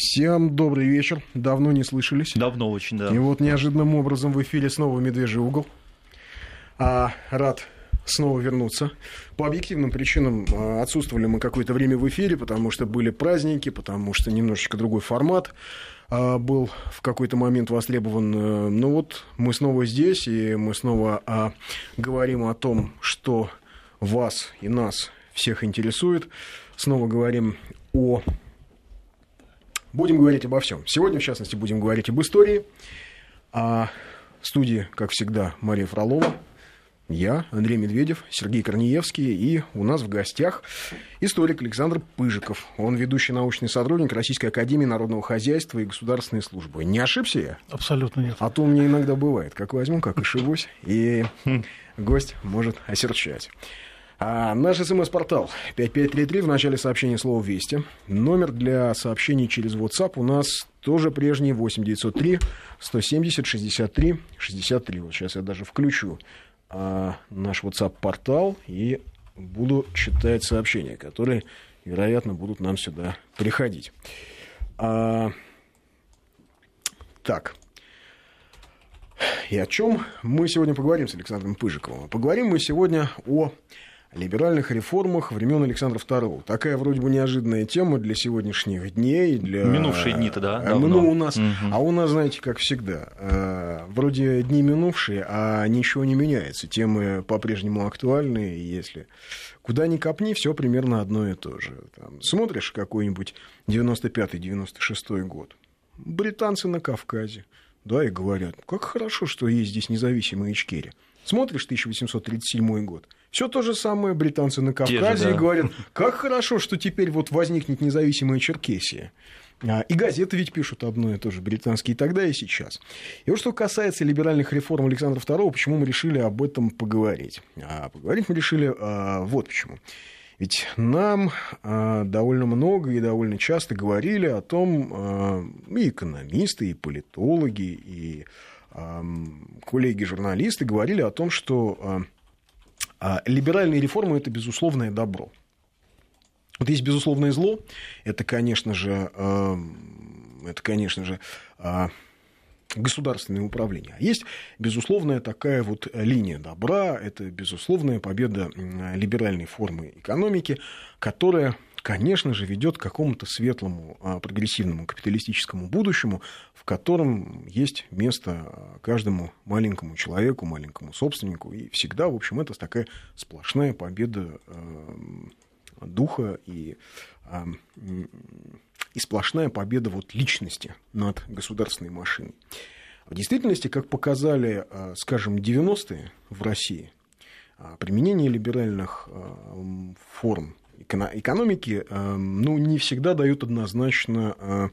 Всем добрый вечер. Давно не слышались. Давно очень, да. И вот неожиданным образом в эфире снова «Медвежий угол». А, рад снова вернуться. По объективным причинам а, отсутствовали мы какое-то время в эфире, потому что были праздники, потому что немножечко другой формат а, был в какой-то момент востребован. Ну вот мы снова здесь, и мы снова а, говорим о том, что вас и нас всех интересует. Снова говорим о Будем говорить обо всем. Сегодня, в частности, будем говорить об истории. А в студии, как всегда, Мария Фролова, я, Андрей Медведев, Сергей Корнеевский, и у нас в гостях историк Александр Пыжиков. Он ведущий научный сотрудник Российской Академии Народного Хозяйства и Государственной Службы. Не ошибся я? Абсолютно нет. А то меня иногда бывает. Как возьму, как ошибусь, и гость может осерчать. А наш смс-портал 5533 в начале сообщения слова «Вести». Номер для сообщений через WhatsApp у нас тоже прежний 8903 170 63 63. Вот сейчас я даже включу а, наш WhatsApp-портал и буду читать сообщения, которые, вероятно, будут нам сюда приходить. А, так. И о чем мы сегодня поговорим с Александром Пыжиковым? Поговорим мы сегодня о либеральных реформах времен Александра II. Такая вроде бы неожиданная тема для сегодняшних дней. Для... Минувшие дни-то, да? Давно. Ну, у нас... угу. А у нас, знаете, как всегда, э, вроде дни минувшие, а ничего не меняется. Темы по-прежнему актуальны, если куда ни копни, все примерно одно и то же. Там, смотришь какой-нибудь 95-96 год, британцы на Кавказе, да, и говорят, как хорошо, что есть здесь независимые Ичкерия. Смотришь 1837 год, все то же самое британцы на Кавказе же, да. говорят, как хорошо, что теперь вот возникнет независимая Черкесия. А, и газеты ведь пишут одно и то же, британские тогда и сейчас. И вот что касается либеральных реформ Александра II, почему мы решили об этом поговорить? А поговорить мы решили а, вот почему. Ведь нам а, довольно много и довольно часто говорили о том, а, и экономисты, и политологи, и а, коллеги-журналисты говорили о том, что а, а либеральные реформы – это безусловное добро. Вот есть безусловное зло, это, конечно же, эм, это, конечно же, а, государственное управление. А есть, безусловная такая вот линия добра, это безусловная победа либеральной формы экономики, которая конечно же, ведет к какому-то светлому, а, прогрессивному капиталистическому будущему, в котором есть место а, каждому маленькому человеку, маленькому собственнику. И всегда, в общем, это такая сплошная победа а, духа и, и сплошная победа вот личности над государственной машиной. В действительности, как показали, скажем, 90-е в России, применение либеральных форм экономики эм, ну, не всегда дают однозначно э,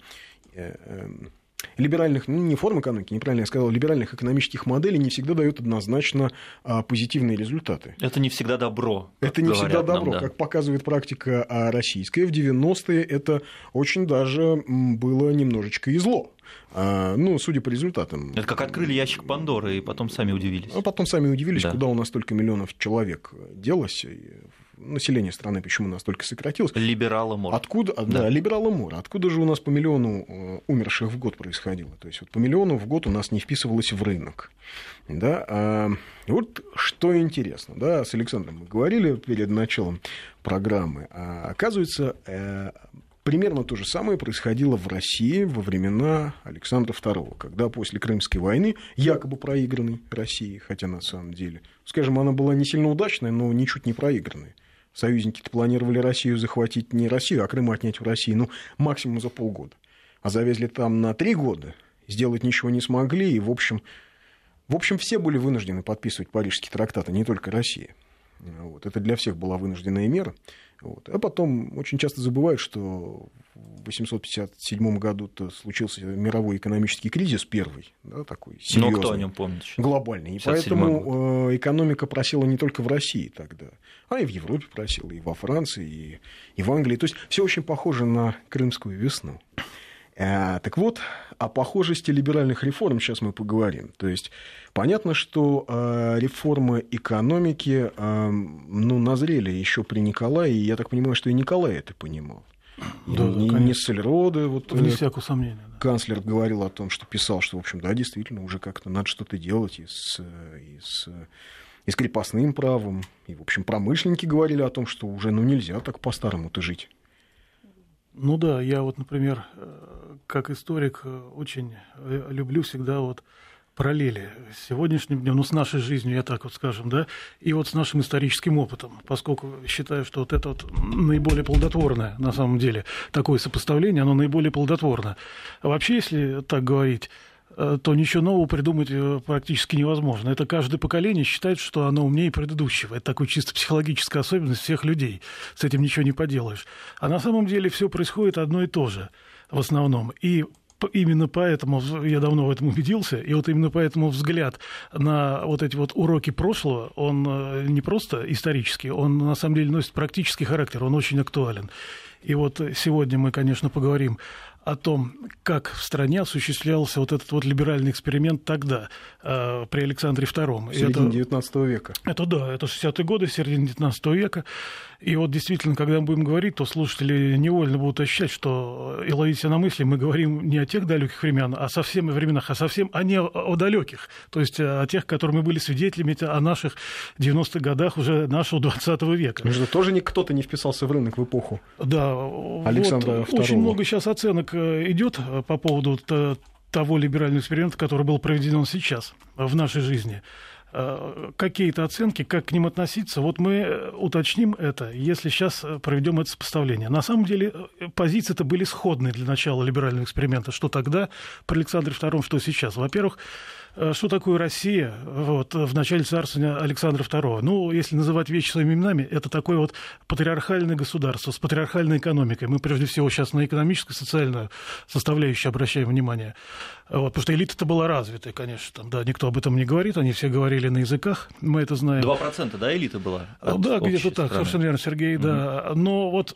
э, эм, либеральных, ну, не форм экономики, неправильно я сказал, либеральных экономических моделей не всегда дают однозначно а, позитивные результаты. Это не всегда добро. Это не всегда добро. Нам, да. Как показывает практика а, российская, в 90-е это очень даже было немножечко и зло. А, ну, судя по результатам. Это как открыли ящик Пандоры и потом сами удивились. А потом сами удивились, да. куда у нас столько миллионов человек делось население страны почему настолько сократилось. Либерала мор. Откуда, да, да либерала мор. Откуда же у нас по миллиону э, умерших в год происходило? То есть вот по миллиону в год у нас не вписывалось в рынок. Да? А, вот что интересно, да, с Александром мы говорили перед началом программы. А, оказывается, э, примерно то же самое происходило в России во времена Александра II, когда после Крымской войны, якобы проигранной России, хотя на самом деле, скажем, она была не сильно удачной, но ничуть не проигранной Союзники-то планировали Россию захватить не Россию, а Крым отнять в России, ну, максимум за полгода. А завезли там на три года, сделать ничего не смогли, и, в общем, в общем, все были вынуждены подписывать Парижские трактаты, не только Россия. Вот. Это для всех была вынужденная мера. Вот. А потом очень часто забывают, что в 857 году случился мировой экономический кризис первый, да, такой серьезный. Но кто о нем помнит? Глобальный. И поэтому год. Э, экономика просела не только в России тогда, а и в Европе просела, и во Франции, и, и в Англии. То есть все очень похоже на Крымскую весну. Э, так вот, о похожести либеральных реформ сейчас мы поговорим. То есть понятно, что э, реформы экономики э, ну, назрели еще при Николае, и я так понимаю, что и Николай это понимал. Да, не, да, не Сельроды, вот Вне всякого сомнения. Да. Канцлер говорил о том, что писал, что, в общем, да, действительно, уже как-то надо что-то делать и с, и с, и с крепостным правом. И, в общем, промышленники говорили о том, что уже ну, нельзя так по-старому-то жить. Ну да, я вот, например, как историк очень люблю всегда вот параллели с сегодняшним днем, ну, с нашей жизнью, я так вот скажем, да, и вот с нашим историческим опытом, поскольку считаю, что вот это вот наиболее плодотворное, на самом деле, такое сопоставление, оно наиболее плодотворно. А вообще, если так говорить, э, то ничего нового придумать э, практически невозможно. Это каждое поколение считает, что оно умнее предыдущего. Это такая чисто психологическая особенность всех людей. С этим ничего не поделаешь. А на самом деле все происходит одно и то же в основном. И именно поэтому, я давно в этом убедился, и вот именно поэтому взгляд на вот эти вот уроки прошлого, он э, не просто исторический, он на самом деле носит практический характер, он очень актуален. И вот сегодня мы, конечно, поговорим о том, как в стране осуществлялся вот этот вот либеральный эксперимент тогда, э, при Александре II. В середине это, XIX века. Это да, это 60-е годы, середина XIX века. И вот действительно, когда мы будем говорить, то слушатели невольно будут ощущать, что и ловить себя на мысли, мы говорим не о тех далеких времен, а совсем о временах, а совсем а не о, о далеких. То есть о тех, которые мы были свидетелями о наших 90-х годах уже нашего 20 века. Между тоже никто-то не вписался в рынок в эпоху. Да, Александра вот, II. Очень много сейчас оценок Э, идет э, по поводу того либерального эксперимента, который был проведен сейчас в нашей жизни э, какие-то оценки, как к ним относиться. Вот мы уточним это, если сейчас проведем это сопоставление. На самом деле позиции-то были сходные для начала либерального эксперимента, что тогда при Александре II, что сейчас. Во-первых, Э, что такое Россия вот, в начале царствования Александра II? Ну, если называть вещи своими именами, это такое вот патриархальное государство с патриархальной экономикой. Мы прежде всего сейчас на экономическую, социальную составляющую обращаем внимание. Вот, потому что элита-то была развитая, конечно. Там, да, никто об этом не говорит, они все говорили на языках, мы это знаем. 2% да, элита была? Да, где-то так, совершенно верно, Сергей, угу. да. Но вот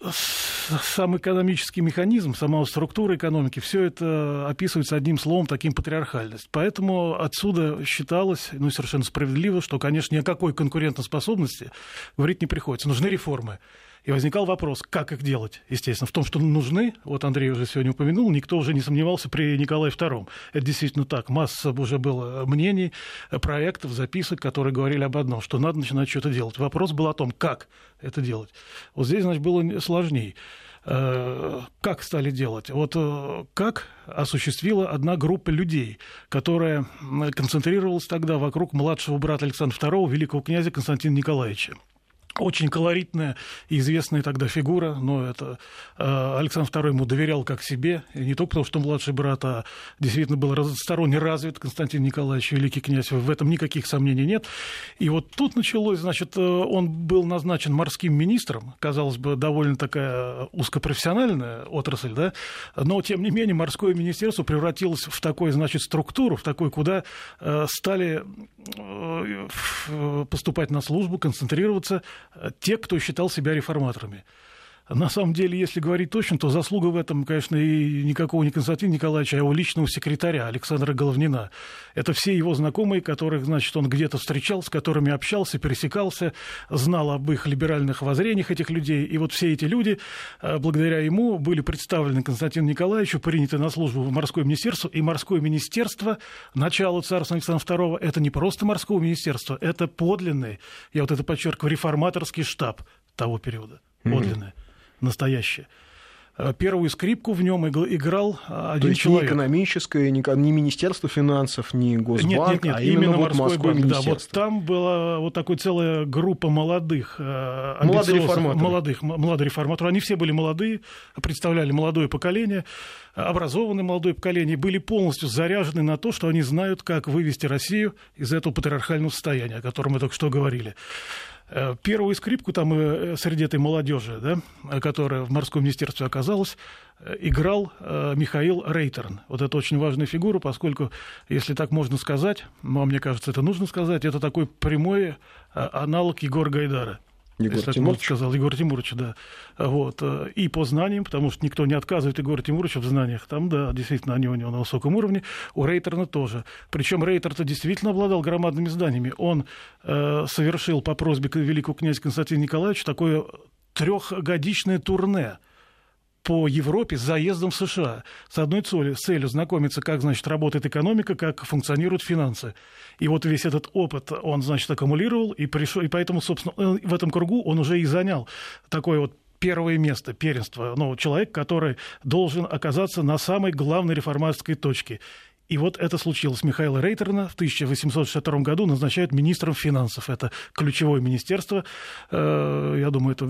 сам экономический механизм, сама структура экономики, все это описывается одним словом, таким патриархальность. Поэтому отсюда считалось, ну, совершенно справедливо, что, конечно, ни о какой конкурентоспособности говорить не приходится. Нужны реформы. И возникал вопрос, как их делать, естественно. В том, что нужны, вот Андрей уже сегодня упомянул, никто уже не сомневался при Николае II. Это действительно так. Масса уже было мнений, проектов, записок, которые говорили об одном, что надо начинать что-то делать. Вопрос был о том, как это делать. Вот здесь, значит, было сложнее э, как стали делать? Вот э, как осуществила одна группа людей, которая концентрировалась тогда вокруг младшего брата Александра II, великого князя Константина Николаевича очень колоритная и известная тогда фигура, но это э, Александр II ему доверял как себе, и не только потому, что младший брат, а действительно был разносторонне развит Константин Николаевич, великий князь, в этом никаких сомнений нет. И вот тут началось, значит, э, он был назначен морским министром, казалось бы, довольно такая узкопрофессиональная отрасль, да, но, тем не менее, морское министерство превратилось в такую, значит, структуру, в такой, куда э, стали поступать на службу, концентрироваться те, кто считал себя реформаторами. На самом деле, если говорить точно, то заслуга в этом, конечно, и никакого не Константина Николаевича, а его личного секретаря Александра Головнина. Это все его знакомые, которых, значит, он где-то встречал, с которыми общался, пересекался, знал об их либеральных воззрениях этих людей. И вот все эти люди, э, благодаря ему, были представлены Константину Николаевичу, приняты на службу в морское министерство. И морское министерство, начало царства Александра II, это не просто морское министерство, это подлинный, я вот это подчеркиваю, реформаторский штаб того периода. Подлинный. Mm-hmm настоящее. Э, первую скрипку в нем играл э, один То есть человек. Не экономическое, не, Министерство финансов, не Госбанк, нет, нет, нет, а именно, именно вот морское банк, Да, вот там была вот такая целая группа молодых, э, молодых реформаторов. молодых, молодых реформаторов. Они все были молодые, представляли молодое поколение, образованное молодое поколение, были полностью заряжены на то, что они знают, как вывести Россию из этого патриархального состояния, о котором мы только что говорили. Э, первую скрипку там э, среди этой молодежи, да, которая в морском министерстве оказалась, э, играл Михаил Рейтерн. Вот это очень важная фигура, поскольку, если так можно сказать, ну, а мне кажется, это нужно сказать, это такой прямой аналог Егора Гайдара. Егор Тимурович. сказал, Егор Тимурович, да. Вот. Э, и по знаниям, потому что никто не отказывает Егору Тимуровичу в знаниях. Там, да, действительно, они у него на высоком уровне. У Рейтерна тоже. Причем Рейтер-то действительно обладал громадными зданиями. Он э, совершил по просьбе великого князя Константина Николаевича такое трехгодичное турне по Европе с заездом в США с одной целью, целью знакомиться, как, значит, работает экономика, как функционируют финансы. И вот весь этот опыт он, значит, аккумулировал, и, пришел, и поэтому, собственно, в этом кругу он уже и занял такое вот первое место, первенство. Ну, человек, который должен оказаться на самой главной реформаторской точке. И вот это случилось. Михаила Рейтерна в 1862 году назначают министром финансов. Это ключевое министерство. Э, я думаю, это,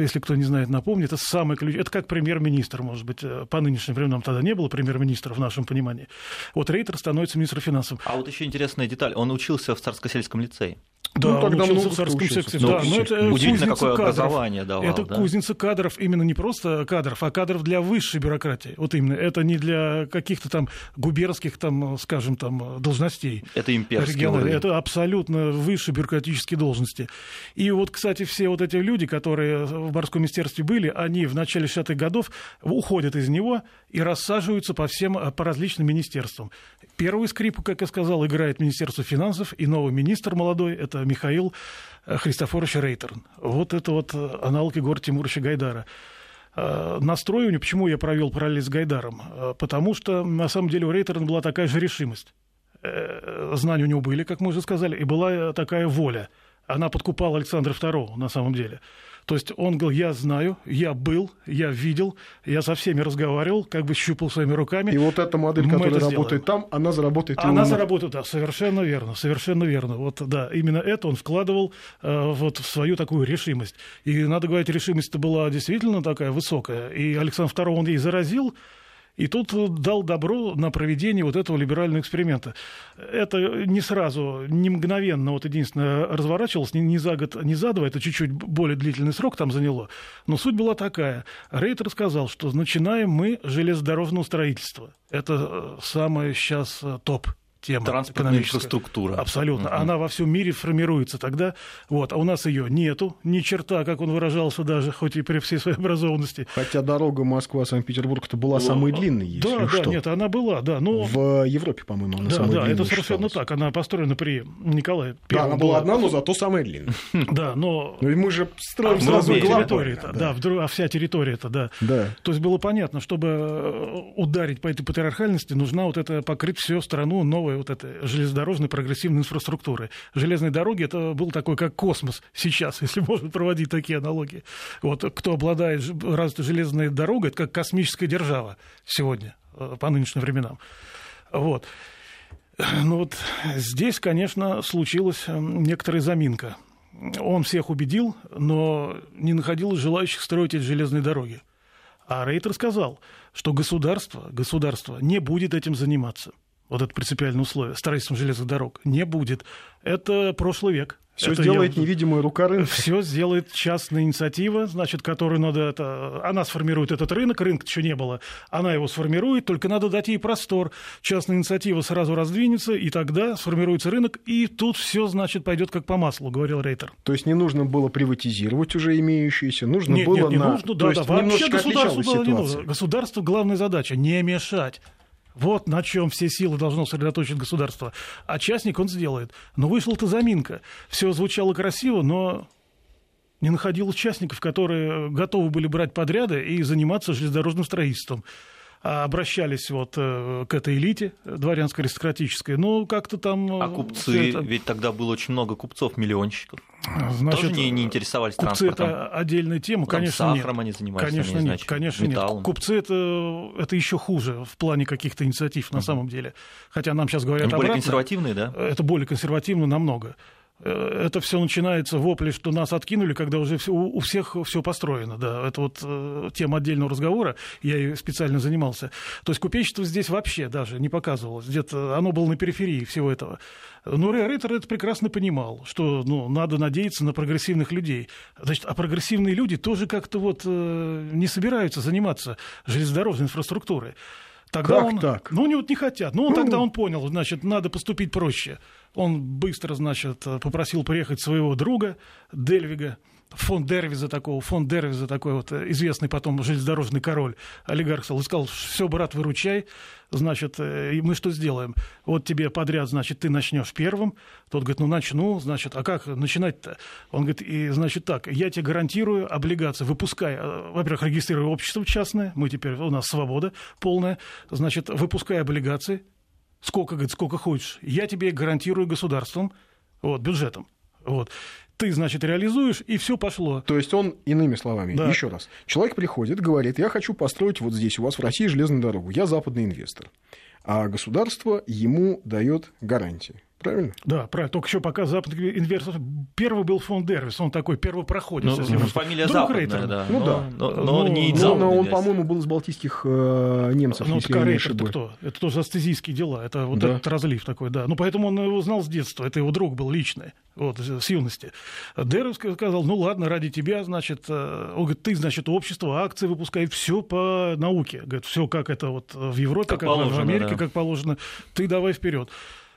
если кто не знает, напомню, это самое ключ... Это как премьер-министр, может быть. Э, по нынешним временам тогда не было премьер-министра в нашем понимании. Вот Рейтер становится министром финансов. А вот еще интересная деталь. Он учился в Царско-сельском лицее. Да, ну, тогда учился в царском секции. Да, но это Удивительно, какое кадров. образование давал. Это да? кузница кадров, именно не просто кадров, а кадров для высшей бюрократии. Вот именно. Это не для каких-то там губернских, там, скажем, там, должностей. Это имперские Это абсолютно высшие бюрократические должности. И вот, кстати, все вот эти люди, которые в морском министерстве были, они в начале 60-х годов уходят из него и рассаживаются по всем, по различным министерствам. Первую скрипку, как я сказал, играет Министерство финансов, и новый министр молодой, это Михаил э, Христофорович Рейтерн. Вот это вот э, аналог Егора Тимуровича Гайдара. Э, него, почему я провел параллель с Гайдаром? Потому что, на самом деле, у Рейтерна была такая же решимость. Знания у него были, как мы уже сказали, и была такая воля. Она подкупала Александра II, на самом деле. То есть он говорил, я знаю, я был, я видел, я со всеми разговаривал, как бы щупал своими руками. И вот эта модель, которая работает там, она заработает Она и заработает, да, совершенно верно, совершенно верно. Вот, да, именно это он вкладывал э, вот в свою такую решимость. И, надо говорить, решимость-то была действительно такая высокая. И Александр II он ей заразил, и тут дал добро на проведение вот этого либерального эксперимента. Это не сразу, не мгновенно, вот единственное, разворачивалось, не, не за год, не за два, это чуть-чуть более длительный срок там заняло. Но суть была такая. Рейтер сказал, что начинаем мы железнодорожного строительства. Это э, самое сейчас э, топ тема. Транспортная инфраструктура. Абсолютно. Угу. Она во всем мире формируется тогда. Вот. А у нас ее нету, ни черта, как он выражался даже, хоть и при всей своей образованности. Хотя дорога Москва-Санкт-Петербург-то была самой длинной, если Да, что. да, нет, она была, да. Но... В Европе, по-моему, она да, самая да, длинная это совершенно считалась. так. Она построена при Николае Первом. Да, она была одна, но зато самая длинная. Да, но... Ну и мы же строим а сразу территория-то, да, да, а вся территория-то, да. Да. То есть было понятно, чтобы э, ударить по этой патриархальности, нужна вот это покрыть всю страну новой вот этой железнодорожной прогрессивной инфраструктуры. Железные дороги это был такой как космос сейчас, если можно проводить такие аналогии. Вот кто обладает развитой железной дорогой, это как космическая держава сегодня, э, по нынешним временам. Вот. Ну вот здесь, конечно, случилась э, некоторая заминка. Он всех убедил, но не находилось желающих строить эти железные дороги. А Рейтер сказал, что государство, государство не будет этим заниматься. Вот это принципиальное условие. Строительством железных дорог не будет. Это прошлый век. Все это сделает я... невидимая рука рынка. Все сделает частная инициатива, значит, которую надо... Это... Она сформирует этот рынок, рынка еще не было. Она его сформирует, только надо дать ей простор. Частная инициатива сразу раздвинется, и тогда сформируется рынок, и тут все, значит, пойдет как по маслу, говорил Рейтер. То есть не нужно было приватизировать уже имеющиеся, нужно нет, было нет, не на... нужно, да, То да, есть вообще государству не нужно. Государству главная задача – не мешать. Вот на чем все силы должно сосредоточить государство. А частник он сделает. Но вышла-то заминка. Все звучало красиво, но не находил участников, которые готовы были брать подряды и заниматься железнодорожным строительством. А обращались вот э, к этой элите дворянско-аристократической, ну, как-то там... А купцы, это... ведь тогда было очень много купцов-миллионщиков. Значит, Тоже не, не интересовались купцы транспортом. это отдельная тема, Там конечно, сахаром нет. они занимались, конечно они, нет, значит, конечно металлом. нет. Купцы это, это еще хуже в плане каких-то инициатив на самом деле. Хотя нам сейчас говорят Они более обратно. консервативные, да? Это более консервативно намного. Э, Это все начинается вопли, что нас откинули, когда уже всё- у всех все построено. Да. Это вот э, тема отдельного разговора, я ей специально занимался. То есть купечество здесь вообще даже не показывалось. Где-то оно было на периферии всего этого. Но Ре- Рейтер это прекрасно понимал, что ну, надо надеяться на прогрессивных людей. Значит, а прогрессивные люди тоже как-то вот э, не собираются заниматься железнодорожной инфраструктурой. Тогда Как он, так? Ну, они вот не хотят. Ну, он Ну. тогда он понял, значит, надо поступить проще. Он быстро, значит, попросил приехать своего друга Дельвига, фон Дервиза такого, фон Дервиза такой вот э, известный потом железнодорожный король, олигарх сказал, все, брат, выручай, значит, э, и мы что сделаем? Вот тебе подряд, значит, ты начнешь первым. Тот говорит, ну, начну, значит, а как начинать-то? Он говорит, и, значит, так, я тебе гарантирую облигации, выпускай, э, во-первых, регистрирую общество частное, мы теперь, у нас свобода полная, значит, выпускай облигации, сколько, говорит, сколько хочешь, я тебе гарантирую государством, вот, бюджетом. Вот ты, значит, реализуешь, и все пошло. То есть он, иными словами, да. еще раз, человек приходит, говорит, я хочу построить вот здесь у вас в России железную дорогу, я западный инвестор, а государство ему дает гарантии правильно? Да, правильно. Только еще пока западный инвестор... Первый был фонд Дервис, он такой первопроходец. Ну, фамилия Друг западная, Рейтер. да. Ну, но, да. Но, но, но, не но, но он, по-моему, был из балтийских э, немцев, ну, если я не ошибаюсь. кто? Это тоже астезийские дела, это вот да. этот разлив такой, да. Ну, поэтому он его знал с детства, это его друг был личный, вот, с юности. Дервис сказал, ну, ладно, ради тебя, значит, э, он говорит, ты, значит, общество акции выпускает, все по науке. Говорит, все как это вот в Европе, как, как положено, в Америке, да. как положено, ты давай вперед.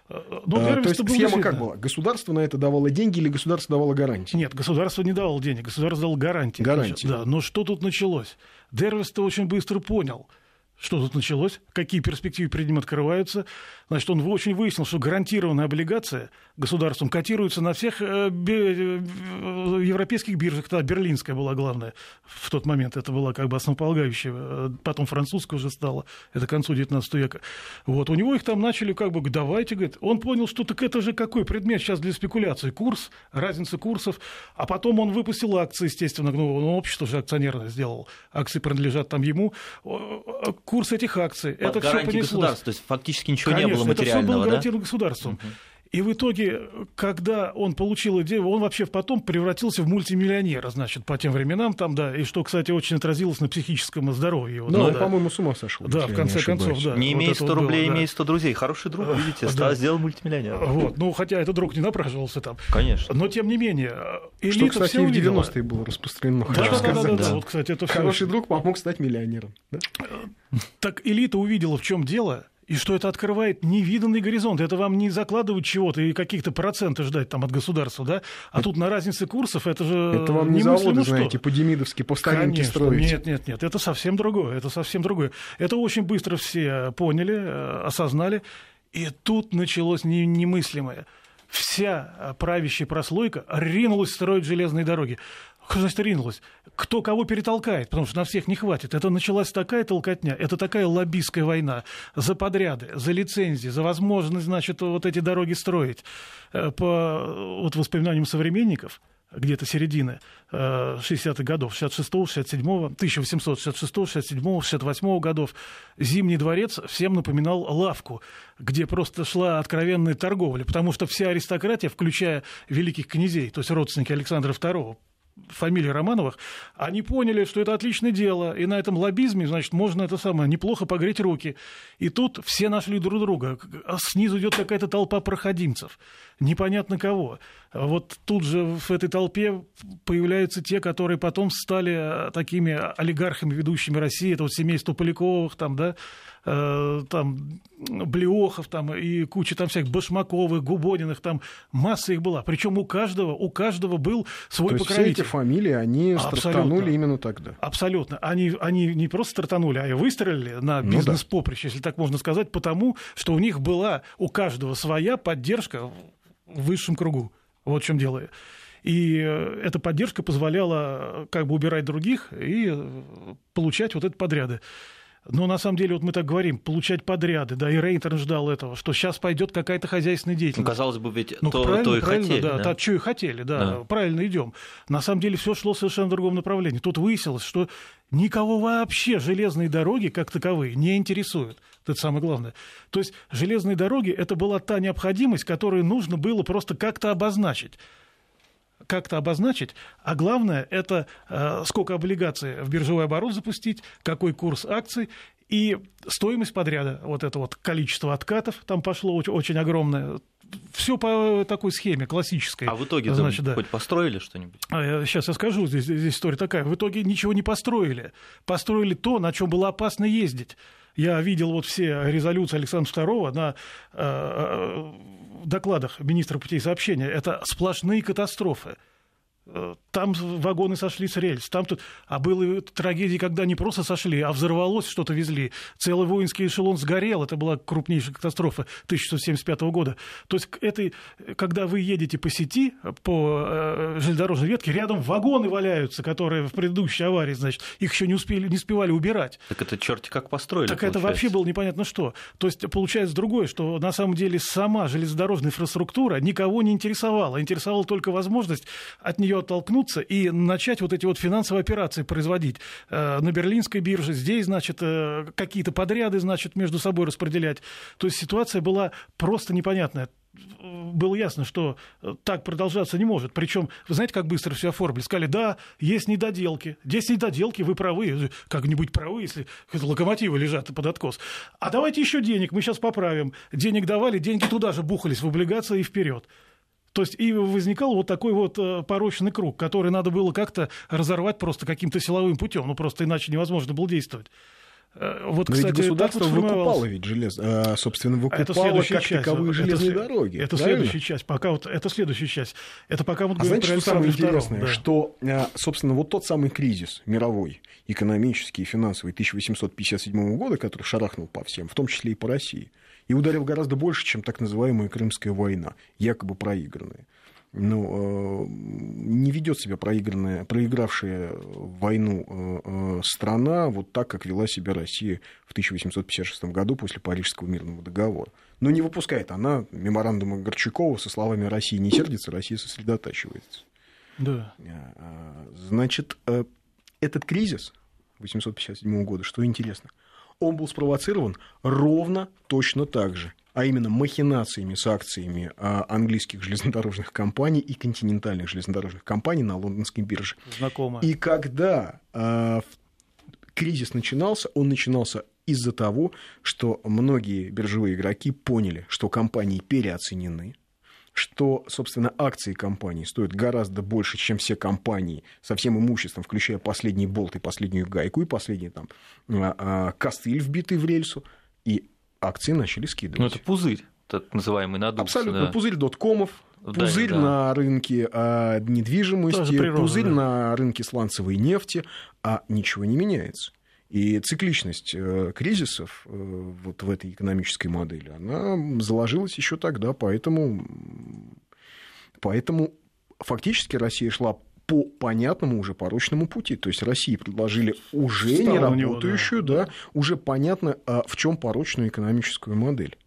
Ну, а, то есть схема как была? Государство на это давало деньги или государство давало гарантии? Нет, государство не давало денег, государство давало гарантии. Гарантии. Да, но что тут началось? Дервис-то очень быстро понял – что тут началось, какие перспективы перед ним открываются. Значит, он очень выяснил, что гарантированная облигация государством котируется на всех э, э, европейских биржах. Тогда берлинская была главная в тот момент. Это была как бы основополагающая. Э, потом французская уже стала. Это к концу 19 века. Вот. У него их там начали как бы, давайте, говорит. Он понял, что так это же какой предмет сейчас для спекуляции. Курс, разница курсов. А потом он выпустил акции, естественно. Ну, общество же акционерное сделал. Акции принадлежат там ему курс этих акций. Под это все понеслось. То есть фактически ничего Конечно, не было материального, это все было гарантировано да? государством. Угу. И в итоге, когда он получил идею, он вообще потом превратился в мультимиллионера, значит, по тем временам там, да, и что, кстати, очень отразилось на психическом здоровье его. Ну, он, да. по-моему, с ума сошел. Да, в конце концов, да. Не вот имеет 100 рублей, было, имеет 100 друзей. Хороший друг, видите, да. сделал мультимиллионер. Вот, ну, хотя этот друг не напрашивался там. Конечно. Но, тем не менее, элита Что, кстати, в 90-е было распространено, да, хочу да, сказать. Да, да, да, да. Вот, кстати, это Хороший друг помог стать миллионером. Да? Так элита увидела, в чем дело, и что это открывает невиданный горизонт. Это вам не закладывать чего-то и каких-то процентов ждать там от государства, да? А тут на разнице курсов это же Это вам не заводы, что. знаете, по-демидовски, по старинке Конечно, строить. Нет, нет, нет, это совсем другое, это совсем другое. Это очень быстро все поняли, э, осознали, и тут началось немыслимое вся правящая прослойка ринулась строить железные дороги. Что значит ринулась? Кто кого перетолкает, потому что на всех не хватит. Это началась такая толкотня, это такая лоббистская война за подряды, за лицензии, за возможность, значит, вот эти дороги строить. Э, по вот воспоминаниям современников, где-то середины 60-х э, годов, 66-го, 67-го, 1866-го, 67-го, 68-го годов, Зимний дворец всем напоминал лавку, где просто шла откровенная торговля, потому что вся аристократия, включая великих князей, то есть родственники Александра II, фамилии Романовых, они поняли, что это отличное дело, и на этом лоббизме, значит, можно это самое неплохо погреть руки. И тут все нашли друг друга. А снизу идет какая-то толпа проходимцев, непонятно кого. Вот тут же в этой толпе появляются те, которые потом стали такими олигархами, ведущими России. Это вот семейство Поляковых, там, да, Э, там Блеохов там, и куча там всяких Башмаковых, Губониных, там масса их была. Причем у каждого, у каждого был свой То покровитель. все эти фамилии, они Абсолютно. стартанули именно тогда. Абсолютно. Они, они не просто стартанули, а и выстрелили на бизнес-поприще, ну, да. если так можно сказать, потому что у них была у каждого своя поддержка в высшем кругу. Вот в чем дело. И э, эта поддержка позволяла как бы убирать других и э, получать вот эти подряды. Но на самом деле, вот мы так говорим, получать подряды, да, и Рейнтер ждал этого, что сейчас пойдет какая-то хозяйственная деятельность. Ну, казалось бы, ведь ну, то, правильно, то и правильно, хотели. Да, да. То, что и хотели, да, да, правильно идем. На самом деле все шло совершенно в другом направлении. Тут выяснилось, что никого вообще железные дороги, как таковые, не интересуют. Это самое главное. То есть железные дороги – это была та необходимость, которую нужно было просто как-то обозначить как-то обозначить, а главное это э, сколько облигаций в биржевой оборот запустить, какой курс акций и стоимость подряда, вот это вот количество откатов там пошло очень, очень огромное. Все по такой схеме классической. А в итоге Значит, да. хоть построили что-нибудь? А, сейчас я скажу, здесь, здесь история такая. В итоге ничего не построили. Построили то, на чем было опасно ездить. Я видел вот все резолюции Александра II на э, э докладах министра путей сообщения. Это сплошные катастрофы там вагоны сошли с рельс. Там тут... А были трагедии, когда не просто сошли, а взорвалось, что-то везли. Целый воинский эшелон сгорел. Это была крупнейшая катастрофа 1675 года. То есть, это, когда вы едете по сети, по э, железнодорожной ветке, рядом вагоны валяются, которые в предыдущей аварии, значит, их еще не, успели, не успевали убирать. Так это черти как построили, Так получается. это вообще было непонятно что. То есть, получается другое, что на самом деле сама железнодорожная инфраструктура никого не интересовала. Интересовала только возможность от нее оттолкнуться и начать вот эти вот финансовые операции производить. Э, на Берлинской бирже, здесь, значит, э, какие-то подряды, значит, между собой распределять. То есть ситуация была просто непонятная было ясно, что так продолжаться не может. Причем, вы знаете, как быстро все оформили? Сказали, да, есть недоделки. Есть недоделки, вы правы. Как-нибудь правы, если локомотивы лежат под откос. А давайте еще денег, мы сейчас поправим. Денег давали, деньги туда же бухались в облигации и вперед. То есть и возникал вот такой вот э, порочный круг, который надо было как-то разорвать просто каким-то силовым путем, ну просто иначе невозможно было действовать. Э, вот, Но кстати, ведь государство вот выкупало ведь желез, а, собственно, выкупало это как часть. таковые железные это, дороги. Это правильно? следующая часть. Пока вот, это следующая часть. Это пока вот а знаете, что самое интересное? Да. Что, собственно, вот тот самый кризис мировой, экономический и финансовый 1857 года, который шарахнул по всем, в том числе и по России, и ударил гораздо больше, чем так называемая Крымская война, якобы проигранная. Ну, э, не ведет себя проигранная, проигравшая войну э, э, страна вот так, как вела себя Россия в 1856 году после Парижского мирного договора. Но не выпускает она меморандума Горчакова со словами «Россия не сердится, Россия сосредотачивается». Да. Значит, этот кризис 1857 года, что интересно – он был спровоцирован ровно точно так же, а именно махинациями с акциями а, английских железнодорожных компаний и континентальных железнодорожных компаний на лондонской бирже. Знакомо. И когда а, кризис начинался, он начинался из-за того, что многие биржевые игроки поняли, что компании переоценены, что, собственно, акции компании стоят гораздо больше, чем все компании со всем имуществом, включая последний болт и последнюю гайку, и последний там а, костыль, вбитый в рельсу, и акции начали скидывать. Ну, это пузырь, так называемый надувся. Абсолютно, да. пузырь доткомов, пузырь да, да. на рынке а, недвижимости, пузырь да. на рынке сланцевой нефти, а ничего не меняется. И цикличность э, кризисов э, вот в этой экономической модели, она заложилась еще тогда, поэтому, поэтому фактически Россия шла по понятному уже порочному пути. То есть России предложили уже Стало не работающую, него, да. да, уже понятно, а в чем порочную экономическую модель.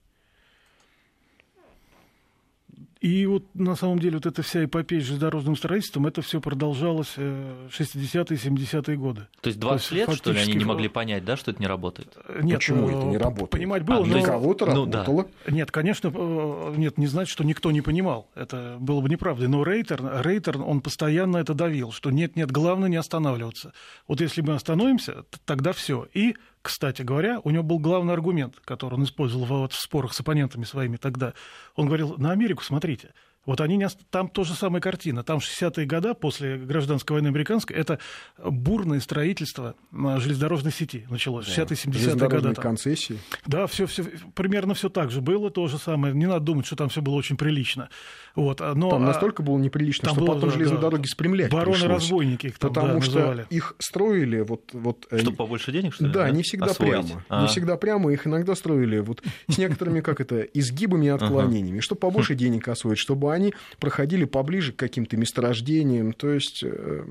И вот на самом деле вот эта вся эпопея с железнодорожным строительством, это все продолжалось 60-е, э, 70-е годы. То есть 20 То есть, лет, что ли, они не могли понять, да, что это не работает? Нет, Почему это не работает? Понимать было, а, но... Кого-то ну, работало. Да. Нет, конечно, э, нет, не значит, что никто не понимал. Это было бы неправдой. Но Рейтер, Рейтер, он постоянно это давил, что нет-нет, главное не останавливаться. Вот если мы остановимся, тогда все. И кстати говоря, у него был главный аргумент, который он использовал в спорах с оппонентами своими тогда. Он говорил, на Америку смотрите, вот они не... Там то же самая картина. Там 60-е годы после гражданской войны американской это бурное строительство железнодорожной сети началось. Да. 60-70-е годы. концессии. Да, все, все, примерно все так же было, то же самое. Не надо думать, что там все было очень прилично. Вот, но, там а, настолько было неприлично, там что было, потом железные да, дороги спрямлять Бароны-разбойники их там Потому да, что называли. их строили вот... вот Чтобы побольше денег, что ли? Да, да? не всегда Освоить. прямо. А-а-а. Не всегда прямо, их иногда строили вот с некоторыми, как это, изгибами и отклонениями, чтобы побольше денег освоить, чтобы они проходили поближе к каким-то месторождениям, то есть э,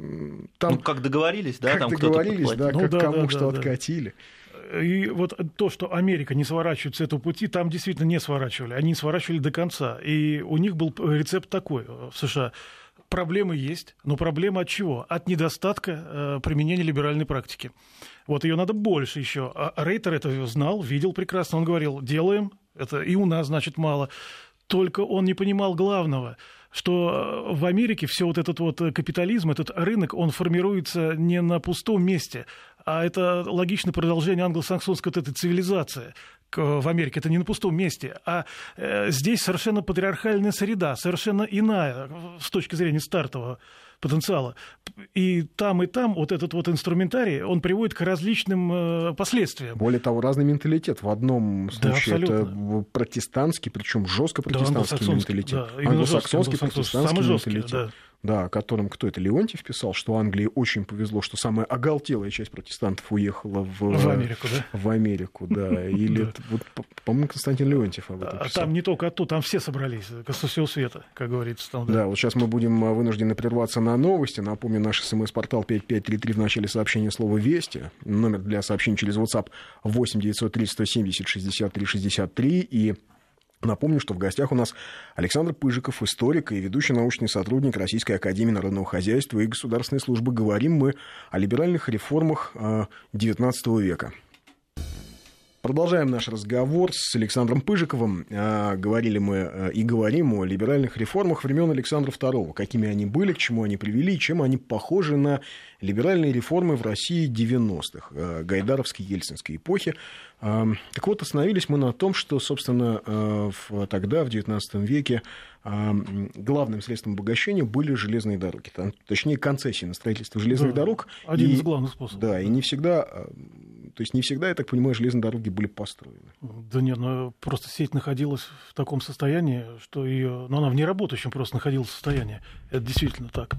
там... Ну, как договорились, да? Как там договорились, да, ну, как да, кому да, что да, откатили. И вот то, что Америка не сворачивает с этого пути, там действительно не сворачивали. Они сворачивали до конца. И у них был рецепт такой в США. Проблемы есть, но проблема от чего? От недостатка э, применения либеральной практики. Вот ее надо больше еще. А Рейтер это знал, видел прекрасно. Он говорил, делаем, это и у нас, значит, мало. Только он не понимал главного – что э, в Америке все вот этот вот капитализм, этот рынок, он формируется не на пустом месте, а это логичное продолжение англосаксонской вот этой цивилизации в Америке. Это не на пустом месте, а э, здесь совершенно патриархальная среда, совершенно иная с точки зрения стартового потенциала. И там, и там вот этот вот инструментарий, он приводит к различным э, последствиям. Более того, разный менталитет. В одном случае да, это протестантский, причем жестко протестантский да, менталитет. Да, англосаксонский, англосаксонский протестантский менталитет. Да. Да, о котором кто это, Леонтьев писал, что Англии очень повезло, что самая оголтелая часть протестантов уехала в, в Америку, да? В Америку, да. Или, вот, по-моему, Константин Леонтьев об этом а писал. Там не только оттуда, там все собрались, со всего света, как говорится. Там, да. да, вот сейчас мы будем а, вынуждены прерваться на новости. Напомню, наш смс-портал 5533 в начале сообщения слова «Вести». Номер для сообщений через WhatsApp 8 903 170 63 63 и Напомню, что в гостях у нас Александр Пыжиков, историк и ведущий научный сотрудник Российской Академии Народного Хозяйства и Государственной службы. Говорим мы о либеральных реформах XIX э, века. Продолжаем наш разговор с Александром Пыжиковым. А, говорили мы э, и говорим о либеральных реформах времен Александра II. Какими они были, к чему они привели, чем они похожи на либеральные реформы в России 90-х, э, Гайдаровской, Ельцинской эпохи. А, так вот, остановились мы на том, что, собственно, э, тогда, в XIX веке, а, главным средством обогащения были железные дороги, точнее, концессии на строительство железных да, дорог. Один и, из главных способов. Да, и не всегда то есть не всегда, я так понимаю, железные дороги были построены. Да нет, ну просто сеть находилась в таком состоянии, что ее, ну она в неработающем просто находилась состоянии. Это действительно так.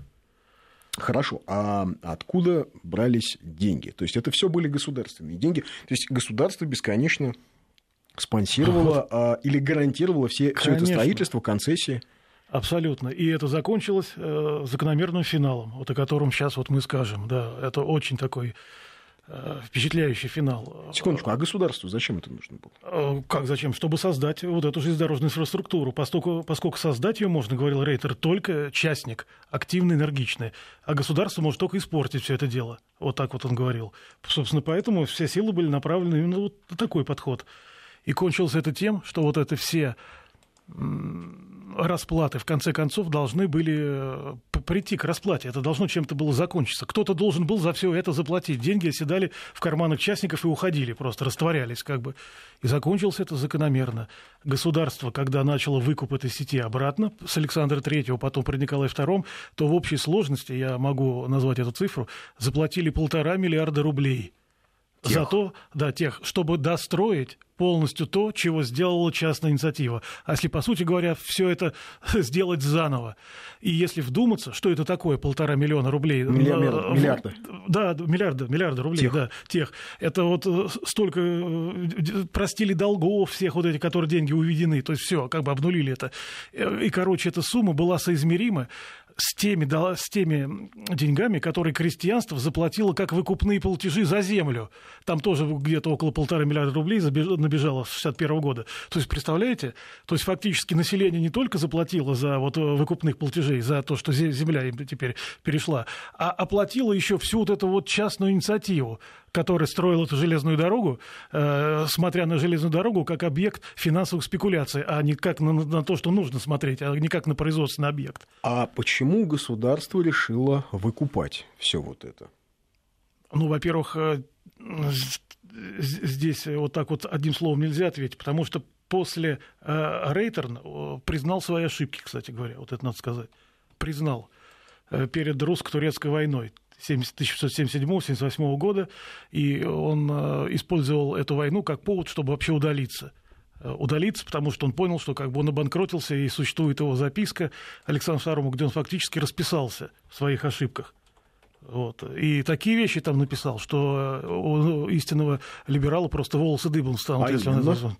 Хорошо, а откуда брались деньги? То есть это все были государственные деньги. То есть государство бесконечно спонсировало а, или гарантировало все, все это строительство, концессии? Абсолютно. И это закончилось э, закономерным финалом, вот о котором сейчас вот мы скажем. Да, это очень такой впечатляющий финал. Секундочку, а государству зачем это нужно было? Э, как зачем? Чтобы создать вот эту железнодорожную инфраструктуру. Поскольку, поскольку создать ее можно, говорил Рейтер, только частник, активный, энергичный. А государство может только испортить все это дело. Вот так вот он говорил. Собственно, поэтому все силы были направлены именно вот на такой подход. И кончилось это тем, что вот это все расплаты в конце концов должны были э, прийти к расплате. Это должно чем-то было закончиться. Кто-то должен был за все это заплатить. Деньги оседали в карманах частников и уходили, просто растворялись как бы. И закончилось это закономерно. Государство, когда начало выкуп этой сети обратно, с Александра III, потом при Николае II, то в общей сложности, я могу назвать эту цифру, заплатили полтора миллиарда рублей. Тех. За то, да, тех, чтобы достроить полностью то, чего сделала частная инициатива. А если, по сути говоря, все это сделать заново. И если вдуматься, что это такое, полтора миллиона рублей. Миллиарда. миллиарда. Да, миллиарда, миллиарда рублей, тех. да, тех. Это вот э, столько э, простили долгов всех вот этих, которые деньги уведены, то есть все, как бы обнулили это. Э, и, короче, эта сумма была соизмерима с теми, да, с теми деньгами, которые крестьянство заплатило как выкупные платежи за землю. Там тоже где-то около полтора миллиарда рублей набежало с 61 года. То есть, представляете? То есть, фактически население не только заплатило за вот э, выкупных платежей, за то, что земля им теперь перешла, а оплатило еще всю вот эту вот частную инициативу который строил эту железную дорогу, э, смотря на железную дорогу как объект финансовых спекуляций, а не как на, на то, что нужно смотреть, а не как на производственный объект. А почему государство решило выкупать все вот это? Ну, во-первых, э, здесь вот так вот одним словом нельзя ответить, потому что после э, Рейтерн э, признал свои ошибки, кстати говоря, вот это надо сказать, признал перед русско-турецкой войной. 1977-1978 года, и он использовал эту войну как повод, чтобы вообще удалиться удалиться, потому что он понял, что как бы он обанкротился, и существует его записка Александру II, где он фактически расписался в своих ошибках. Вот. И такие вещи там написал, что э, у истинного либерала просто волосы дыбом станут, а если он М?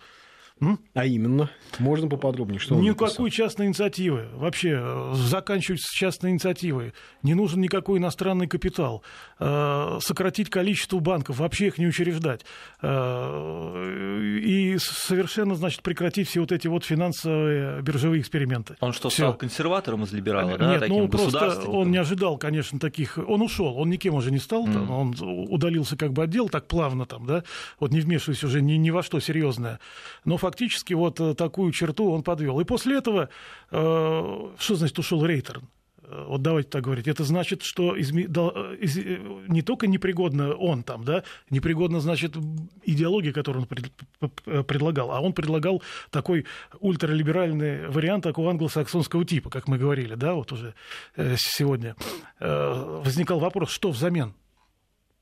А именно? Можно поподробнее? Что Никакой частной инициативы. Вообще, э, заканчивать с частной инициативой. Не нужен никакой иностранный капитал. Э, сократить количество банков, вообще их не учреждать. Э, и совершенно, значит, прекратить все вот эти вот финансовые биржевые эксперименты. Он что, Всё. стал консерватором из либерала, да? Нет, ну просто он не ожидал, конечно, таких... Он ушел, он никем уже не стал, mm. там, он удалился как бы отдел так плавно там, да, вот не вмешиваясь уже ни, ни во что серьезное. Но факт фактически вот э, такую черту он подвел. И после этого, э, что значит ушел Рейтерн? Э, вот давайте так говорить, это значит, что изме... из... не только непригодно он там, да, непригодно, значит, идеология, которую он пред... предлагал, а он предлагал такой ультралиберальный вариант такого англосаксонского типа, как мы говорили, да, вот уже сегодня. Возникал вопрос, что взамен?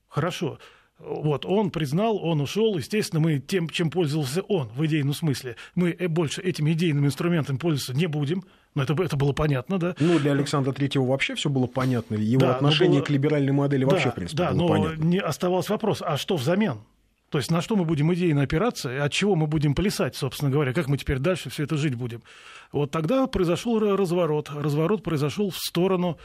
Хорошо, вот, он признал, он ушел. Естественно, мы тем, чем пользовался он в идейном смысле, мы э, больше этими идейными инструментами пользоваться не будем. Ну, это, это было понятно, да. Ну, для Александра Третьего вообще все было понятно. Его да, отношение было... к либеральной модели да, вообще, в принципе, да, было но понятно. Не оставался вопрос, а что взамен? То есть на что мы будем идейно опираться, от чего мы будем плясать, собственно говоря, как мы теперь дальше все это жить будем. Вот тогда произошел разворот. Разворот произошел в сторону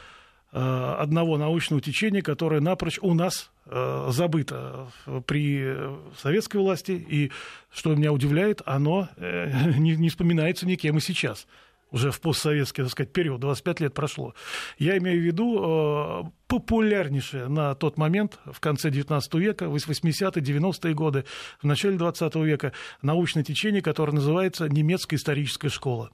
одного научного течения, которое напрочь у нас э, забыто при советской власти, и, что меня удивляет, оно э, не, не вспоминается никем и сейчас уже в постсоветский, так сказать, период, 25 лет прошло. Я имею в виду э, популярнейшее на тот момент, в конце 19 века, 80-е, 90-е годы, в начале 20 века, научное течение, которое называется немецкая историческая школа.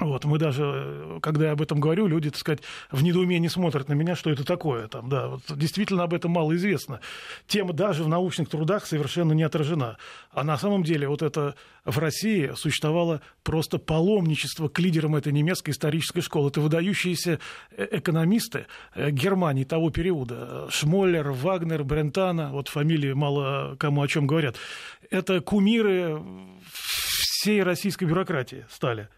Вот, мы даже, когда я об этом говорю, люди, так сказать, в недоумении смотрят на меня, что это такое. Там, да, вот, действительно об этом мало известно. Тема даже в научных трудах совершенно не отражена. А на самом деле вот это в России существовало просто паломничество к лидерам этой немецкой исторической школы. Это выдающиеся э, экономисты э, Германии того периода. Шмоллер, Вагнер, Брентана, вот фамилии мало кому о чем говорят. Это кумиры всей российской бюрократии стали.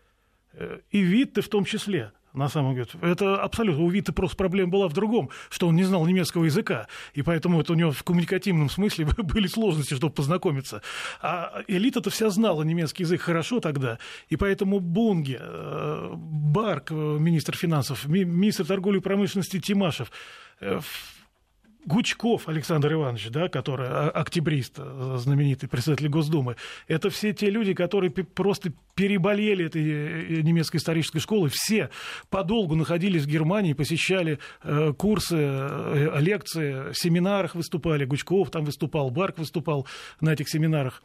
И Витте в том числе на самом деле. Это абсолютно. У Вита просто проблема была в другом, что он не знал немецкого языка, и поэтому это у него в коммуникативном смысле были сложности, чтобы познакомиться. А элита-то вся знала немецкий язык хорошо тогда, и поэтому Бунге, э, Барк, э, министр финансов, министр торговли и промышленности Тимашев, э, Гучков Александр Иванович, да, который а, октябрист, э, знаменитый председатель Госдумы, это все те люди, которые просто переболели этой э, немецкой исторической школы. Все подолгу находились в Германии, посещали э, курсы, лекции, семинарах выступали. Гучков там выступал, Барк выступал на этих семинарах.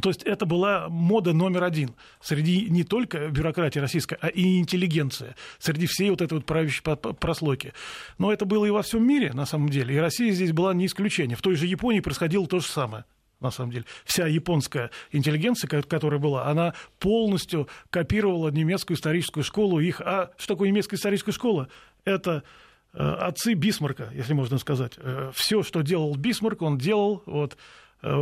То есть это была мода номер один среди не только бюрократии российской, а и интеллигенции, среди всей вот этой вот правящей прослойки. Но это было и во всем мире, на самом деле. И Россия здесь была не исключение. В той же Японии происходило то же самое на самом деле. Вся японская интеллигенция, которая была, она полностью копировала немецкую историческую школу. Их... А что такое немецкая историческая школа? Это э, отцы Бисмарка, если можно сказать. Э, Все, что делал Бисмарк, он делал вот,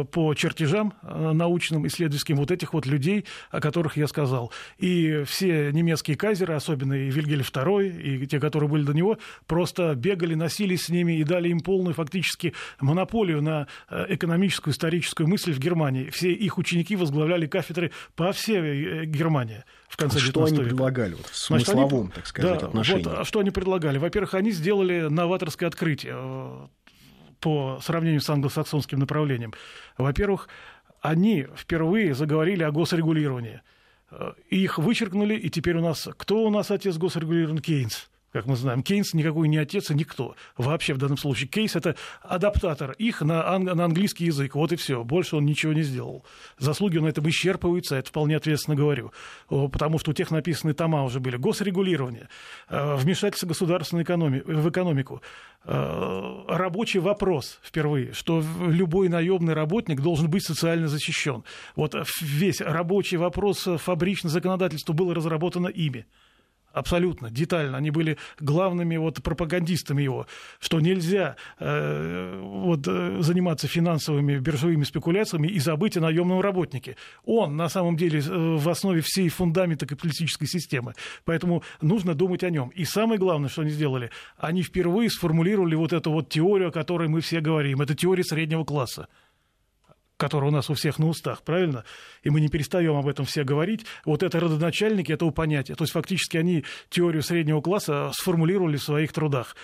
по чертежам э, научным, исследовательским вот этих вот людей, о которых я сказал. И все немецкие кайзеры, особенно и Вильгель II, и те, которые были до него, просто бегали, носились с ними и дали им полную фактически монополию на э, экономическую, историческую мысль в Германии. Все их ученики возглавляли кафедры по всей Германии в конце Что они века. предлагали вот, в смысловом, Значит, они, так сказать, да, отношении? Вот, а что они предлагали? Во-первых, они сделали новаторское открытие по сравнению с англосаксонским направлением. Во-первых, они впервые заговорили о госрегулировании. Их вычеркнули, и теперь у нас... Кто у нас отец госрегулирования? Кейнс как мы знаем. Кейнс никакой не отец и никто. Вообще в данном случае Кейс – это адаптатор их на, анг- на английский язык. Вот и все. Больше он ничего не сделал. Заслуги на этом исчерпываются, это вполне ответственно говорю. Потому что у тех написаны тома уже были. Госрегулирование, э, вмешательство государственной экономи- в экономику, э, рабочий вопрос впервые, что любой наемный работник должен быть социально защищен. Вот весь рабочий вопрос фабричного законодательства было разработано ими. Абсолютно, детально. Они были главными вот пропагандистами его, что нельзя э, вот, э, заниматься финансовыми биржевыми спекуляциями и забыть о наемном работнике. Он на самом деле э, в основе всей фундамента капиталистической системы. Поэтому нужно думать о нем. И самое главное, что они сделали, они впервые сформулировали вот эту вот теорию, о которой мы все говорим. Это теория среднего класса который у нас у всех на устах, правильно? И мы не перестаем об этом все говорить. Вот это родоначальники этого понятия. То есть фактически они теорию среднего класса сформулировали в своих трудах.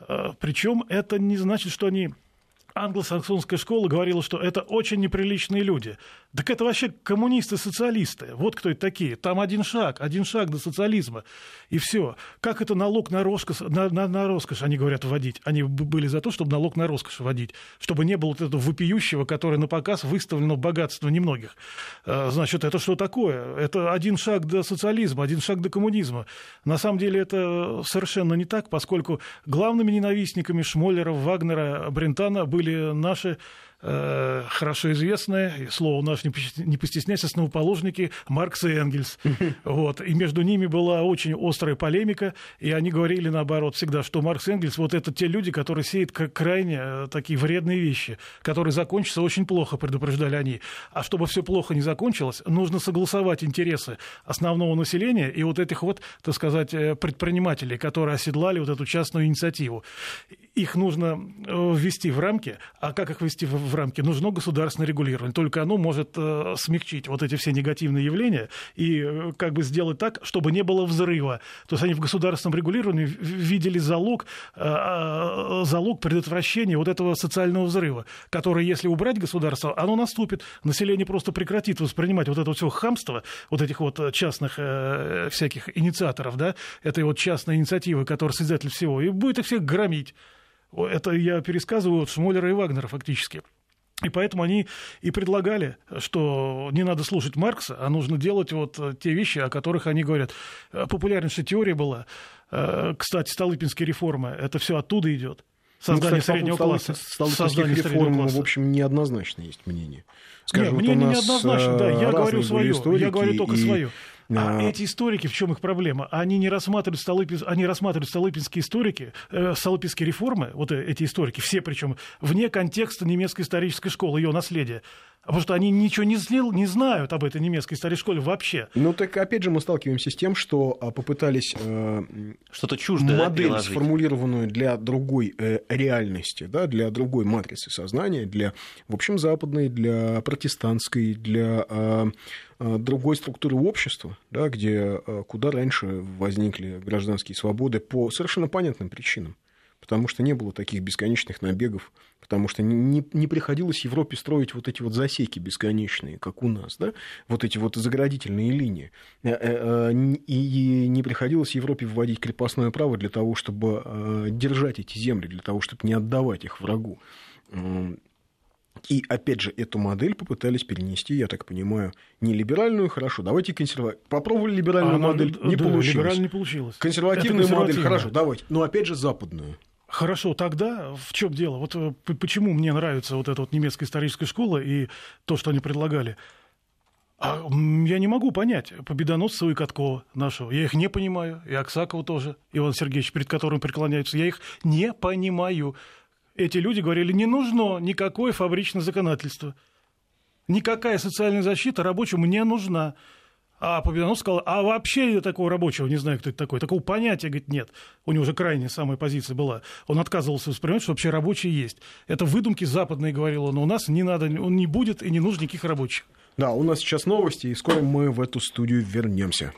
А, Причем это не значит, что они англосаксонская школа говорила, что это очень неприличные люди. Так это вообще коммунисты-социалисты. Вот кто это такие. Там один шаг, один шаг до социализма. И все. Как это налог на роскошь, на, на, на роскошь, они говорят, вводить? Они были за то, чтобы налог на роскошь вводить. Чтобы не было вот этого вопиющего, которое на показ выставлено богатство немногих. А, значит, это что такое? Это один шаг до социализма, один шаг до коммунизма. На самом деле это совершенно не так, поскольку главными ненавистниками Шмоллера, Вагнера, Брентана были наши э, хорошо известные, слово наш не постесняйся, основоположники Маркс и Энгельс. Вот. И между ними была очень острая полемика, и они говорили наоборот всегда, что Маркс и Энгельс вот это те люди, которые сеют крайне э, такие вредные вещи, которые закончатся очень плохо, предупреждали они. А чтобы все плохо не закончилось, нужно согласовать интересы основного населения и вот этих вот, так сказать, э, предпринимателей, которые оседлали вот эту частную инициативу. Их нужно ввести в рамки, а как их ввести в рамки? Нужно государственное регулирование. Только оно может смягчить вот эти все негативные явления и как бы сделать так, чтобы не было взрыва. То есть они в государственном регулировании видели залог, залог предотвращения вот этого социального взрыва, который, если убрать государство, оно наступит. Население просто прекратит воспринимать вот это все хамство, вот этих вот частных э, всяких инициаторов, да, этой вот частной инициативы, которая создатель всего, и будет их всех громить. Это я пересказываю от Шмолера и Вагнера фактически. И поэтому они и предлагали, что не надо слушать Маркса, а нужно делать вот те вещи, о которых они говорят. Популярнейшая теория была, э, кстати, Столыпинские реформы, это все оттуда идет. Создание ну, кстати, среднего класса. Столыпинских реформ, в общем, неоднозначно есть мнение. Скажем, Нет, мнение неоднозначно, да, я говорю свое, я говорю только и... свое. А, а эти историки, в чем их проблема? Они не рассматривают, Столыпин, они рассматривают столыпинские историки, э, столыпинские реформы, вот э, эти историки, все причем, вне контекста немецкой исторической школы, ее наследия. Потому что они ничего не, сделал, не знают об этой немецкой старой школе вообще. Ну, так опять же мы сталкиваемся с тем, что а, попытались э, что-то чуждое модель, да, сформулированную для другой э, реальности, да, для другой матрицы сознания, для, в общем, западной, для протестантской, для э, э другой структуры общества, да, где э, куда раньше возникли гражданские свободы по совершенно понятным причинам потому что не было таких бесконечных набегов, потому что не, не приходилось Европе строить вот эти вот засеки бесконечные, как у нас, да, вот эти вот заградительные линии. Э, э, э, и не приходилось Европе вводить крепостное право для того, чтобы держать эти земли, для того, чтобы не отдавать их врагу. И опять же, эту модель попытались перенести, я так понимаю, не либеральную, хорошо, давайте консервативную. Попробовали либеральную а модель, не да, получилось. не получилось. Консервативную модель, хорошо, давайте. Но опять же, западную. Хорошо, тогда в чем дело? Вот э, почему мне нравится вот эта вот немецкая историческая школа и то, что они предлагали? А я не могу понять Победоносцева и Каткова нашего. Я их не понимаю. И Аксакова тоже, Иван Сергеевич, перед которым преклоняются. Я их не понимаю. Эти люди говорили, не нужно никакое фабричное законодательство. Никакая социальная защита рабочему не нужна. А Победоносцев сказал, а вообще такого рабочего, не знаю, кто это такой, такого понятия, говорит, нет. У него уже крайняя самая позиция была. Он отказывался воспринимать, что вообще рабочие есть. Это выдумки западные, говорил он, у нас не надо, он не будет и не нужно никаких рабочих. Да, у нас сейчас новости, и скоро мы в эту студию вернемся.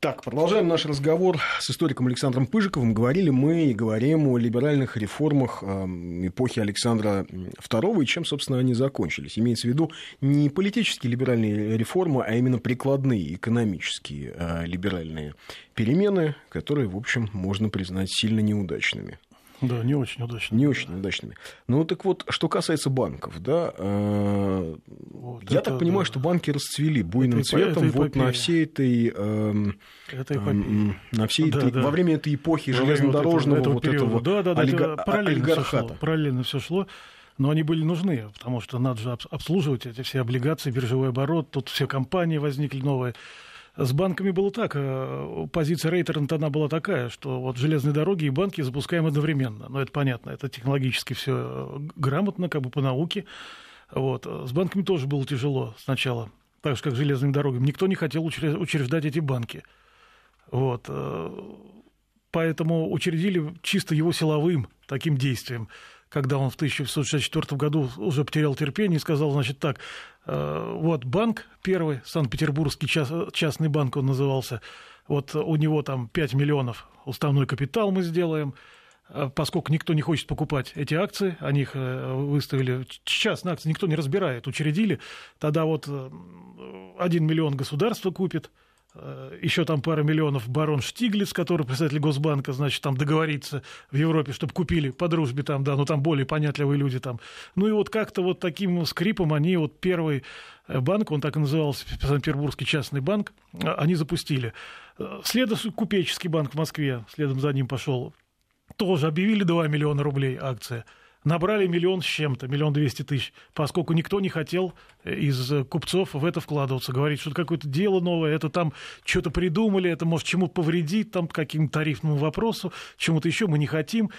Так, продолжаем наш разговор с историком Александром Пыжиковым. Говорили мы и говорим о либеральных реформах эпохи Александра II и чем, собственно, они закончились. Имеется в виду не политические либеральные реформы, а именно прикладные экономические э, либеральные перемены, которые, в общем, можно признать сильно неудачными. Да, не очень удачными. Не очень удачными. Ну, так вот, что касается банков, да, э, вот я это, так понимаю, да. что банки расцвели буйным это, цветом это вот на всей этой... Э, это э, на всей да, этой, да. Во время этой эпохи во железнодорожного вот этого, вот этого, да, да, да, олига... параллельно олигархата. Все шло, параллельно все шло. Но они были нужны, потому что надо же обслуживать эти все облигации, биржевой оборот, тут все компании возникли новые. С банками было так. Э, позиция Рейтернта она была такая, что вот железные дороги и банки запускаем одновременно. Но это понятно, это технологически все э, грамотно, как бы по науке. Вот. С банками тоже было тяжело сначала, так же, как с железными дорогами. Никто не хотел учреждать эти банки. Вот. Э, поэтому учредили чисто его силовым таким действием когда он в 1964 году уже потерял терпение и сказал, значит, так, э, вот банк первый, Санкт-Петербургский частный банк он назывался, вот у него там 5 миллионов уставной капитал мы сделаем, э, поскольку никто не хочет покупать эти акции, они их э, выставили, частные акции никто не разбирает, учредили, тогда вот 1 миллион государство купит, еще там пара миллионов барон Штиглиц, который председатель Госбанка, значит, там договорится в Европе, чтобы купили по дружбе там, да, ну там более понятливые люди там. Ну и вот как-то вот таким скрипом они вот первый э, банк, он так и назывался, Санкт-Петербургский частный банк, э, они запустили. Следом купеческий банк в Москве, следом за ним пошел, тоже объявили 2 миллиона рублей акция. Набрали миллион с чем-то, миллион двести тысяч, поскольку никто не хотел из купцов в это вкладываться. Говорить, что какое-то дело новое, это там что-то придумали, это может чему повредить, там каким-то тарифному вопросу, чему-то еще мы не хотим.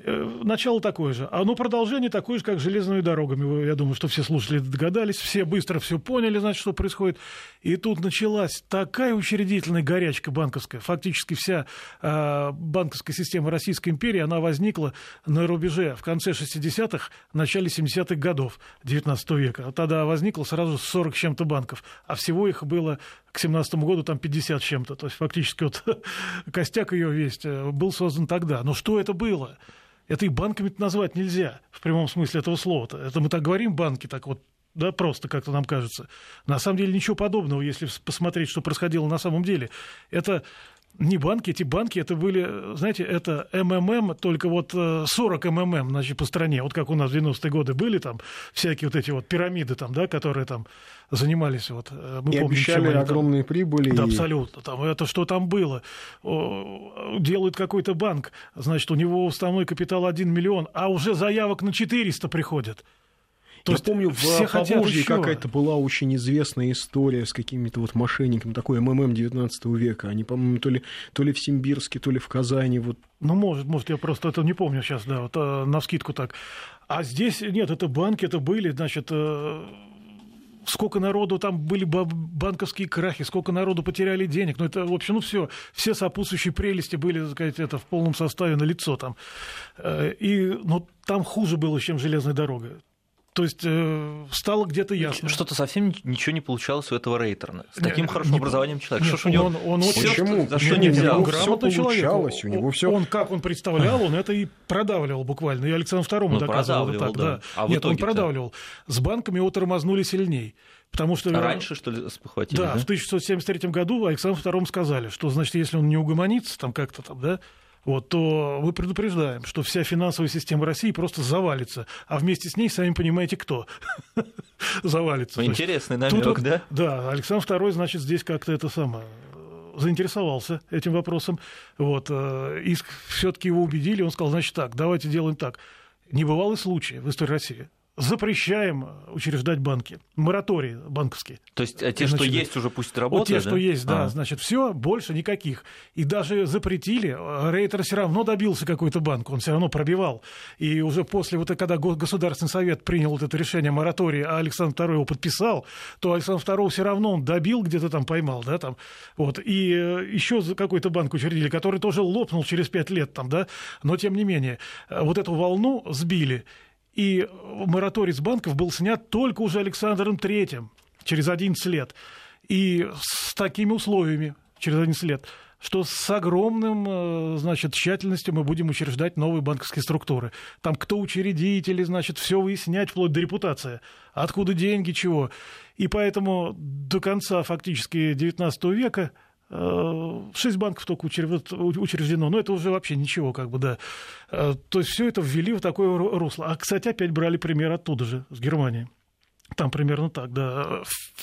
Э, начало такое же. А ну, продолжение такое же, как железными дорогами. Я думаю, что все слушатели догадались, все быстро все поняли, значит, что происходит. И тут началась такая учредительная горячка банковская. Фактически вся э, банковская система Российской империи, она возникла на рубеже в конце 60-х, начале 70-х годов 19 века. Тогда возникло сразу 40 с чем-то банков, а всего их было к 17 году там 50 с чем-то. То есть фактически вот костяк ее весь э, был создан тогда. Но что это было? Это и банками назвать нельзя в прямом смысле этого слова. -то. Это мы так говорим, банки, так вот да, просто как-то нам кажется. На самом деле ничего подобного, если посмотреть, что происходило на самом деле. Это не банки, эти банки, это были, знаете, это МММ, только вот 40 МММ, значит, по стране. Вот как у нас в 90-е годы были там всякие вот эти вот пирамиды там, да, которые там занимались. Вот, э, мы и помним, обещали они, огромные там, прибыли. Да, и... абсолютно. Там, это что там было? Делает какой-то банк, значит, у него уставной капитал 1 миллион, а уже заявок на 400 приходят. То Я есть помню, в Поволжье какая-то была очень известная история с какими-то вот мошенниками, такой МММ 19 века. Они, по-моему, то ли, то ли в Симбирске, то ли в Казани. Вот. Ну, может, может, я просто это не помню сейчас, да, вот, а, на скидку так. А здесь, нет, это банки, это были, значит, э, сколько народу там были банковские крахи, сколько народу потеряли денег. Ну, это, в общем, ну, все, все сопутствующие прелести были, так сказать, это в полном составе на лицо там. Э, и, ну, там хуже было, чем железная дорога. То есть э, стало где-то ясно. Что-то совсем ничего не получалось у этого Рейтерна. С таким нет, хорошим не, образованием человека. Нет, что он, у него, он, он Почему? За что нет, нельзя? Он грамотный человек. У него все. Он как он представлял, он это и продавливал буквально. И Александр II ну, доказывал это так. Да. Да. А нет, он продавливал. С банками его тормознули сильней. Потому что, а раньше, что ли, спохватили? Да, да, в 1673 году Александру II сказали, что, значит, если он не угомонится, там как-то там, да, вот, то мы предупреждаем, что вся финансовая система России просто завалится, а вместе с ней, сами понимаете, кто завалится. Интересный намек, да? Да, Александр II, значит, здесь как-то это самое заинтересовался этим вопросом, вот, э, и все-таки его убедили, он сказал, значит так, давайте делаем так. Небывалый случай в истории России запрещаем учреждать банки. Моратории банковские. То есть а те, значит, что есть, уже пусть работают? Вот те, да? что есть, да. А. Значит, все, больше никаких. И даже запретили. Рейтер все равно добился какой-то банк, он все равно пробивал. И уже после, вот когда Государственный совет принял вот это решение моратории, а Александр II его подписал, то Александр II все равно он добил, где-то там поймал, да, там. Вот. И э, еще какой-то банк учредили, который тоже лопнул через пять лет там, да. Но, тем не менее, э, вот эту волну сбили. И мораторий с банков был снят только уже Александром III через 11 лет. И с такими условиями через 11 лет что с огромным, э, значит, тщательностью мы будем учреждать новые банковские структуры. Там кто учредители, значит, все выяснять, вплоть до репутации. Откуда деньги, чего. И поэтому до конца фактически XIX века шесть банков только учреждено, но это уже вообще ничего, как бы, да. Э, то есть все это ввели в такое русло. А, кстати, опять брали пример оттуда же, с Германии. Там примерно так, да.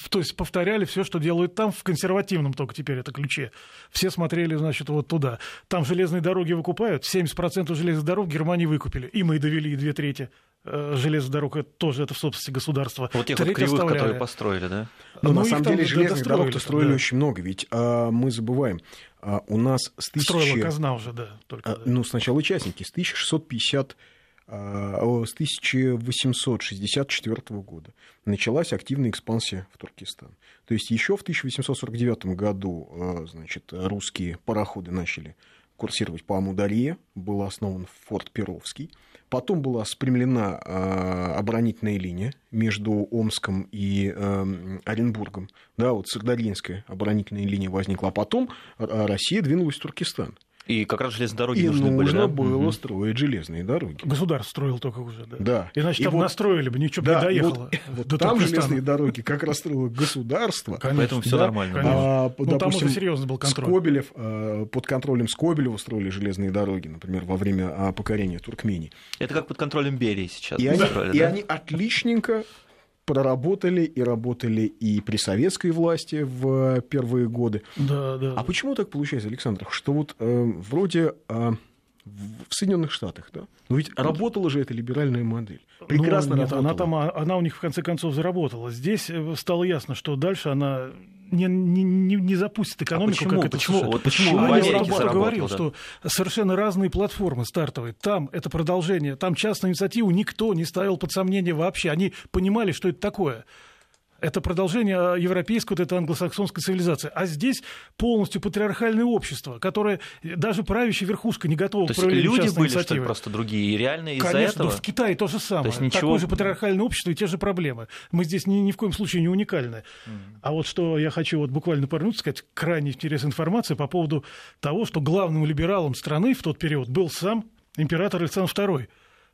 То есть повторяли все, что делают там, в консервативном только теперь это ключе. Все смотрели, значит, вот туда. Там железные дороги выкупают, 70% железных дорог в Германии выкупили. И мы довели две трети э, железных дорог, это тоже это в собственности государства. Вот тех вот кривых, оставляли. которые построили, да? Но ну, на самом деле железных дорог строили да. очень много, ведь а, мы забываем, а, у нас с тысячи... Строила казна уже, да. Только, а, да. Ну, сначала участники, с 1650 а, с 1864 года началась активная экспансия в Туркестан. То есть еще в 1849 году а, значит, русские пароходы начали курсировать по Амударье, был основан форт Перовский. Потом была спрямлена э, оборонительная линия между Омском и э, Оренбургом. Да, вот Сардаринская оборонительная линия возникла. А потом Россия двинулась в Туркестан. И как раз железные дороги и нужны нужно были, да? было угу. строить железные дороги. Государство строило только уже, да. Да. Иначе и там вот, настроили бы, ничего да, бы не доехало. Вот, вот до там железные дороги как раз строило государство. Конечно, Поэтому все да, нормально. А, ну, допустим, там уже серьезно был контроль. Скобелев, а, под контролем Скобелева строили железные дороги, например, во время а, покорения Туркмении. Это как под контролем Берии сейчас. И, они, строили, и да? они отличненько проработали и работали и при советской власти в первые годы. Да, да. А почему так получается, Александр, что вот э, вроде э, в Соединенных Штатах, да? Но ведь работала же эта либеральная модель. Прекрасно ну, нет, работала. Она, там, а, она у них в конце концов заработала. Здесь э, стало ясно, что дальше она не, не, не, не запустит экономику, а почему? как почему? это вот почему а в Америке я говорил, да? что совершенно разные платформы стартовые. Там это продолжение, там частную инициативу никто не ставил под сомнение вообще. Они понимали, что это такое. Это продолжение европейской, вот этой англосаксонской цивилизации. А здесь полностью патриархальное общество, которое даже правящая верхушка не готова то к проявлению люди были, что ли, просто другие, и реально из-за Конечно, этого? Да, в Китае то же самое. То есть ничего... Такое же патриархальное общество и те же проблемы. Мы здесь ни, ни в коем случае не уникальны. Mm. А вот что я хочу вот буквально пару минут сказать, крайне интересная информация по поводу того, что главным либералом страны в тот период был сам император Александр II.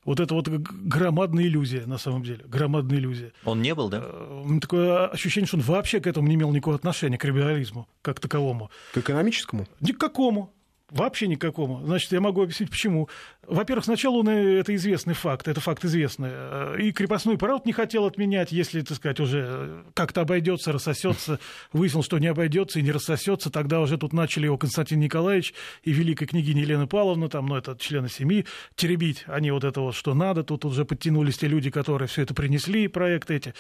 Вот это вот громадная иллюзия, на самом деле. Громадная иллюзия. Он не был, да? Э, такое ощущение, что он вообще к этому не имел никакого отношения, к либерализму как таковому. К экономическому? Ни к какому. Вообще никакому. Значит, я могу объяснить, почему. Во-первых, сначала он, э, это известный факт, это факт известный. Э, и крепостной право не хотел отменять, если, так сказать, уже э, как-то обойдется, рассосется. Выяснил, что не обойдется и не рассосется. Тогда уже тут начали его Константин Николаевич и великая княгиня Елена Павловна, там, ну, это члены семьи, теребить. Они вот это вот, что надо. Тут уже подтянулись те люди, которые все это принесли, проекты эти.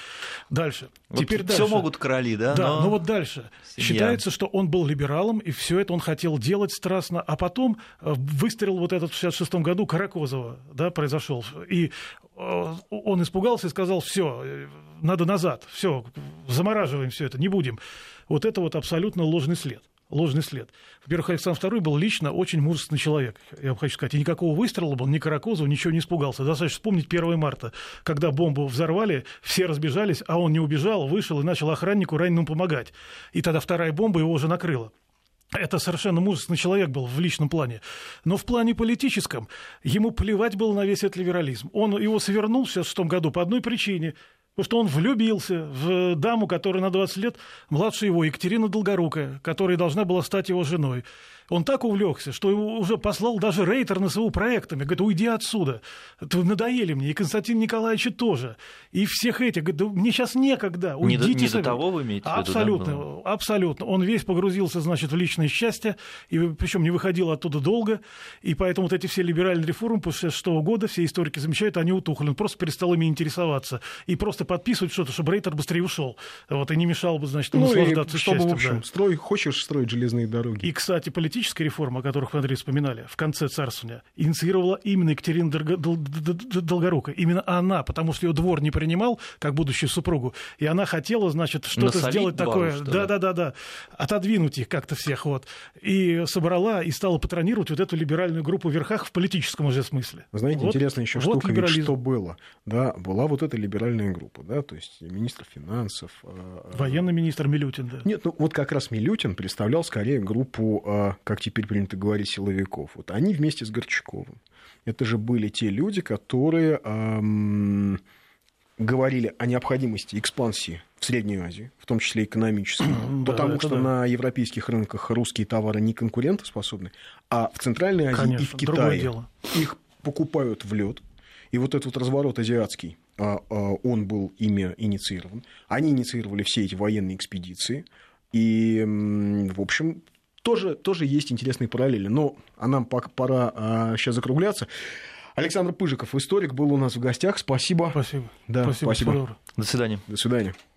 Дальше. Вот Теперь дальше. Все могут короли, да? Да, но, но вот дальше. Семья. Считается, что он был либералом, и все это он хотел делать страстно а потом э, выстрел вот этот в 66 году Каракозова, да, произошел, и э, он испугался и сказал, все, надо назад, все, замораживаем все это, не будем. Вот это вот абсолютно ложный след ложный след. Во-первых, Александр II был лично очень мужественный человек, я вам хочу сказать. И никакого выстрела был, ни Каракозова, ничего не испугался. Достаточно вспомнить 1 марта, когда бомбу взорвали, все разбежались, а он не убежал, вышел и начал охраннику раненому помогать. И тогда вторая бомба его уже накрыла. Это совершенно мужественный человек был в личном плане. Но в плане политическом ему плевать было на весь этот либерализм. Он его свернул в 1966 году по одной причине. Потому что он влюбился в даму, которая на 20 лет младше его, Екатерина Долгорукая, которая должна была стать его женой. Он так увлекся, что его уже послал даже рейтер на своего проектами. Говорит, уйди отсюда. Вы надоели мне. И Константин Николаевич тоже. И всех этих. Говорит, да мне сейчас некогда. Уйдите не до, не до того вы имеете абсолютно, в виду? Да? Абсолютно. Он весь погрузился, значит, в личное счастье. И причем не выходил оттуда долго. И поэтому вот эти все либеральные реформы после 6 года, все историки замечают, они утухли. Он просто перестал ими интересоваться. И просто подписывать что-то, чтобы рейтер быстрее ушел. Вот, и не мешал бы, значит, ну, наслаждаться и чтобы, счастьем. В общем, да. строй, хочешь строить железные дороги. И, кстати, политически политическая реформа, о которых вы, Андрей, вспоминали, в конце царствования, инициировала именно Екатерина Долгорукая. Именно она, потому что ее двор не принимал, как будущую супругу, и она хотела, значит, что-то сделать такое. Да-да-да-да. Отодвинуть их как-то всех. Вот. И собрала и стала патронировать вот эту либеральную группу в верхах в политическом уже смысле. Знаете, вот, интересная еще вот штука, ведь что было. Да, была вот эта либеральная группа, да, то есть министр финансов. Э, Военный министр Милютин, да. Нет, ну вот как раз Милютин представлял скорее группу э, как теперь принято говорить, силовиков. Вот они вместе с Горчаковым. Это же были те люди, которые эм, говорили о необходимости экспансии в Среднюю Азию, в том числе экономической, потому что на европейских рынках русские товары не конкурентоспособны, а в Центральной Азии и в Китае их покупают в лед. И вот этот вот разворот азиатский, а, а, он был ими инициирован. Они инициировали все эти военные экспедиции. И, в общем, тоже, тоже есть интересные параллели. Но а нам пора а, сейчас закругляться. Александр Пыжиков, историк, был у нас в гостях. Спасибо. Спасибо. Да, спасибо. спасибо. До свидания. До свидания.